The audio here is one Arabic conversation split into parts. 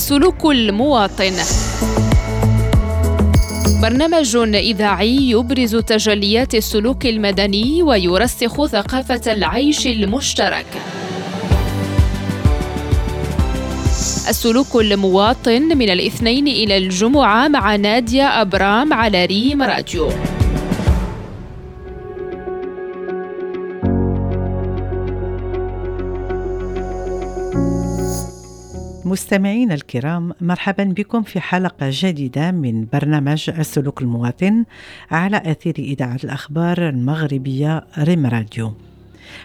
السلوك المواطن برنامج إذاعي يبرز تجليات السلوك المدني ويرسخ ثقافة العيش المشترك. السلوك المواطن من الاثنين إلى الجمعة مع نادية أبرام على ريم راديو. مستمعينا الكرام مرحبا بكم في حلقة جديدة من برنامج السلوك المواطن على أثير إذاعة الأخبار المغربية ريم راديو.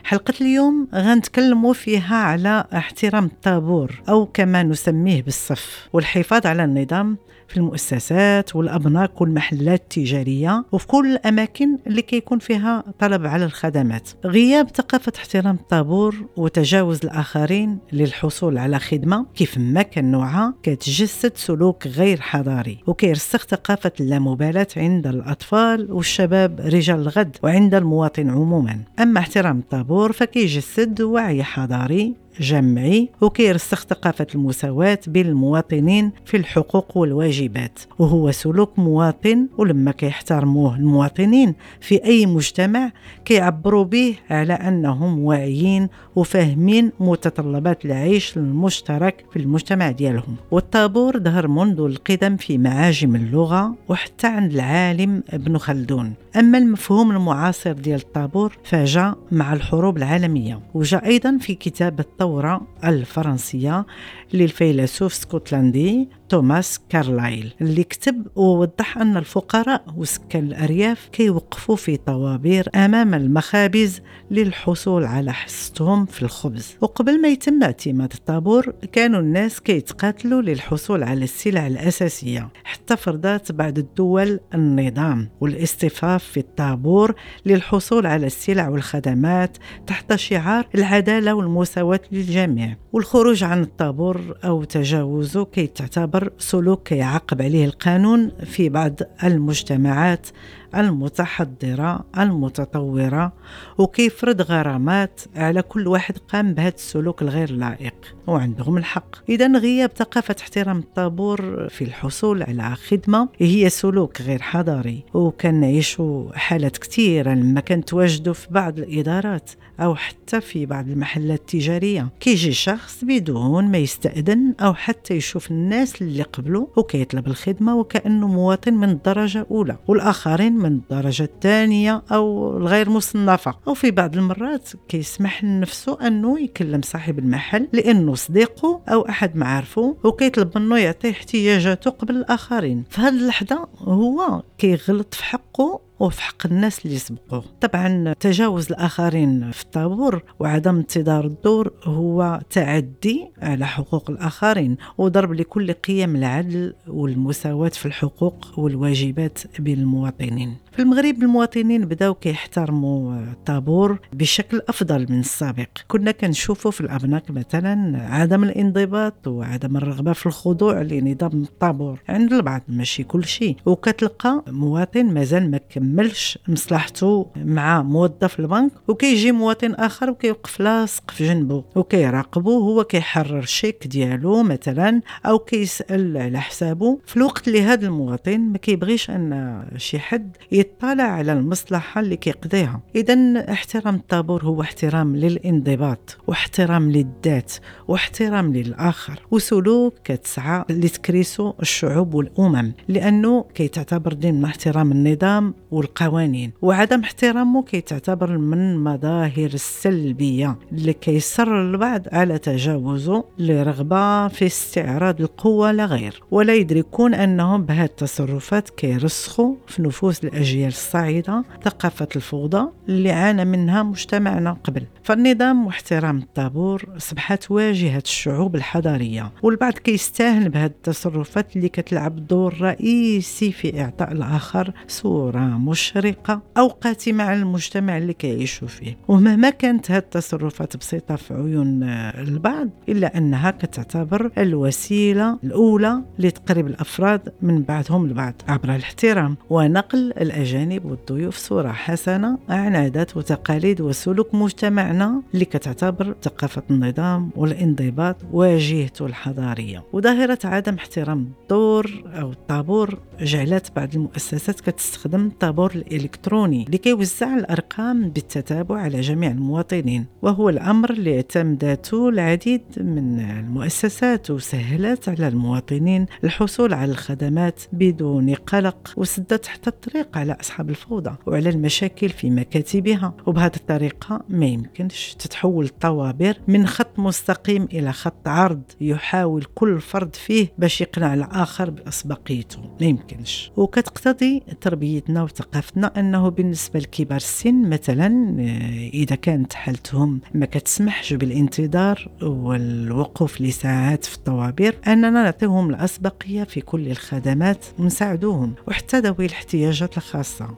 حلقة اليوم غنتكلموا فيها على احترام الطابور أو كما نسميه بالصف والحفاظ على النظام في المؤسسات والأبناك والمحلات التجارية وفي كل الأماكن اللي كيكون فيها طلب على الخدمات. غياب ثقافة احترام الطابور وتجاوز الآخرين للحصول على خدمة كيف ما كان نوعها كتجسد سلوك غير حضاري وكيرسخ ثقافة اللامبالاة عند الأطفال والشباب رجال الغد وعند المواطن عموما. أما احترام الطابور فكيجسد وعي حضاري. جمعي وكيرسخ ثقافة المساواة بين المواطنين في الحقوق والواجبات وهو سلوك مواطن ولما كيحترموه المواطنين في أي مجتمع كيعبروا به على أنهم واعيين وفاهمين متطلبات العيش المشترك في المجتمع ديالهم. والطابور ظهر منذ القدم في معاجم اللغة وحتى عند العالم ابن خلدون. أما المفهوم المعاصر ديال الطابور فجاء مع الحروب العالمية وجاء أيضا في كتاب الثورة الفرنسية للفيلسوف اسكتلندي توماس كارلايل اللي كتب ووضح أن الفقراء وسكان الأرياف كيوقفوا في طوابير أمام المخابز للحصول على حصتهم في الخبز. وقبل ما يتم اعتماد الطابور كانوا الناس كيتقاتلوا للحصول على السلع الأساسية. حتى فرضات بعض الدول النظام والاصطفاف في الطابور للحصول على السلع والخدمات تحت شعار العدالة والمساواة للجميع. والخروج عن الطابور أو تجاوزه كي تعتبر سلوك يعاقب عليه القانون في بعض المجتمعات المتحضرة المتطورة وكيفرض غرامات على كل واحد قام بهذا السلوك الغير لائق. وعندهم الحق. إذا غياب ثقافة احترام الطابور في الحصول على خدمة هي سلوك غير حضاري وكان نعيشوا حالات كثيرة لما كنتواجدوا في بعض الإدارات أو حتى في بعض المحلات التجارية. كيجي شخص بدون ما يستأذن أو حتى يشوف الناس اللي قبله وكيطلب الخدمة وكأنه مواطن من الدرجة الأولى والآخرين من الدرجة الثانية أو الغير مصنفة. أو في بعض المرات كيسمح لنفسه أنه يكلم صاحب المحل لأنه صديقه أو أحد معارفه وكيطلب منه يعطيه احتياجاته قبل الآخرين. في هذه اللحظة هو كيغلط في حقه وفي حق الناس اللي سبقوه طبعا تجاوز الآخرين في الطابور وعدم انتظار الدور هو تعدي على حقوق الآخرين وضرب لكل قيم العدل والمساواة في الحقوق والواجبات بين المواطنين. في المغرب المواطنين بداو كيحترموا الطابور بشكل أفضل من السابق. كنا كنشوفوا في الابناك مثلا عدم الانضباط وعدم الرغبة في الخضوع لنظام الطابور. عند البعض ماشي كل شيء. وكتلقى مواطن مازال ما كملش مصلحته مع موظف البنك وكيجي مواطن آخر وكيوقف لاصق في جنبه وكيراقبه. هو كيحرر شيك ديالو مثلا أو كيسأل على حسابه. في الوقت اللي هذا المواطن ما كيبغيش أن شي حد يطلع على المصلحة اللي كيقضيها. إذا احترام الطابور هو احترام للانضباط واحترام للذات واحترام للآخر. وسلوك كتسعى لتكريسو الشعوب والأمم لأنه كيتعتبر ضمن احترام النظام والقوانين وعدم احترامه كيتعتبر من مظاهر السلبية اللي كيصر البعض على تجاوزه لرغبة في استعراض القوة لغير ولا يدركون أنهم بهذه التصرفات كيرسخوا في نفوس الأجيال. الأجيال الصاعدة ثقافة الفوضى اللي عانى منها مجتمعنا قبل. فالنظام واحترام الطابور أصبحت واجهة الشعوب الحضارية والبعض كيستاهل بهذه التصرفات اللي كتلعب دور رئيسي في إعطاء الآخر صورة مشرقة أو قاتمة على المجتمع اللي كيعيشوا فيه. ومهما كانت هذه التصرفات بسيطة في عيون البعض إلا أنها كتعتبر الوسيلة الأولى لتقريب الأفراد من بعضهم البعض عبر الاحترام ونقل الأجيال. الأجانب والضيوف صورة حسنة عن عادات وتقاليد وسلوك مجتمعنا اللي كتعتبر ثقافة النظام والانضباط واجهته الحضارية. وظاهرة عدم احترام الدور أو الطابور جعلت بعض المؤسسات كتستخدم الطابور الإلكتروني اللي كيوزع الأرقام بالتتابع على جميع المواطنين. وهو الأمر اللي اعتمدته العديد من المؤسسات وسهلت على المواطنين الحصول على الخدمات بدون قلق وسدت حتى الطريق على أصحاب الفوضى وعلى المشاكل في مكاتبها. وبهذه الطريقة ما يمكنش تتحول الطوابير من خط مستقيم إلى خط عرض يحاول كل فرد فيه باش يقنع الآخر بأسبقيته. ما يمكنش. وكتقتضي تربيتنا وثقافتنا أنه بالنسبة لكبار السن مثلا آه، إذا كانت حالتهم ما كتسمحش بالانتظار والوقوف لساعات في الطوابير أننا نعطيهم الأسبقية في كل الخدمات ونساعدوهم. وحتى ذوي الاحتياجات الخاصة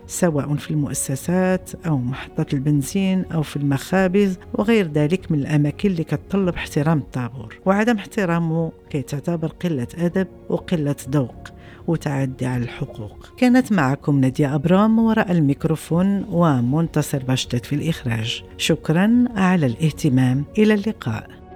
سواء في المؤسسات أو محطات البنزين أو في المخابز وغير ذلك من الأماكن اللي كتطلب احترام الطابور. وعدم احترامه كيتعتبر قلة أدب وقلة ذوق وتعدي على الحقوق. كانت معكم نادية أبرام وراء الميكروفون ومنتصر باشتت في الإخراج. شكرا على الاهتمام. إلى اللقاء.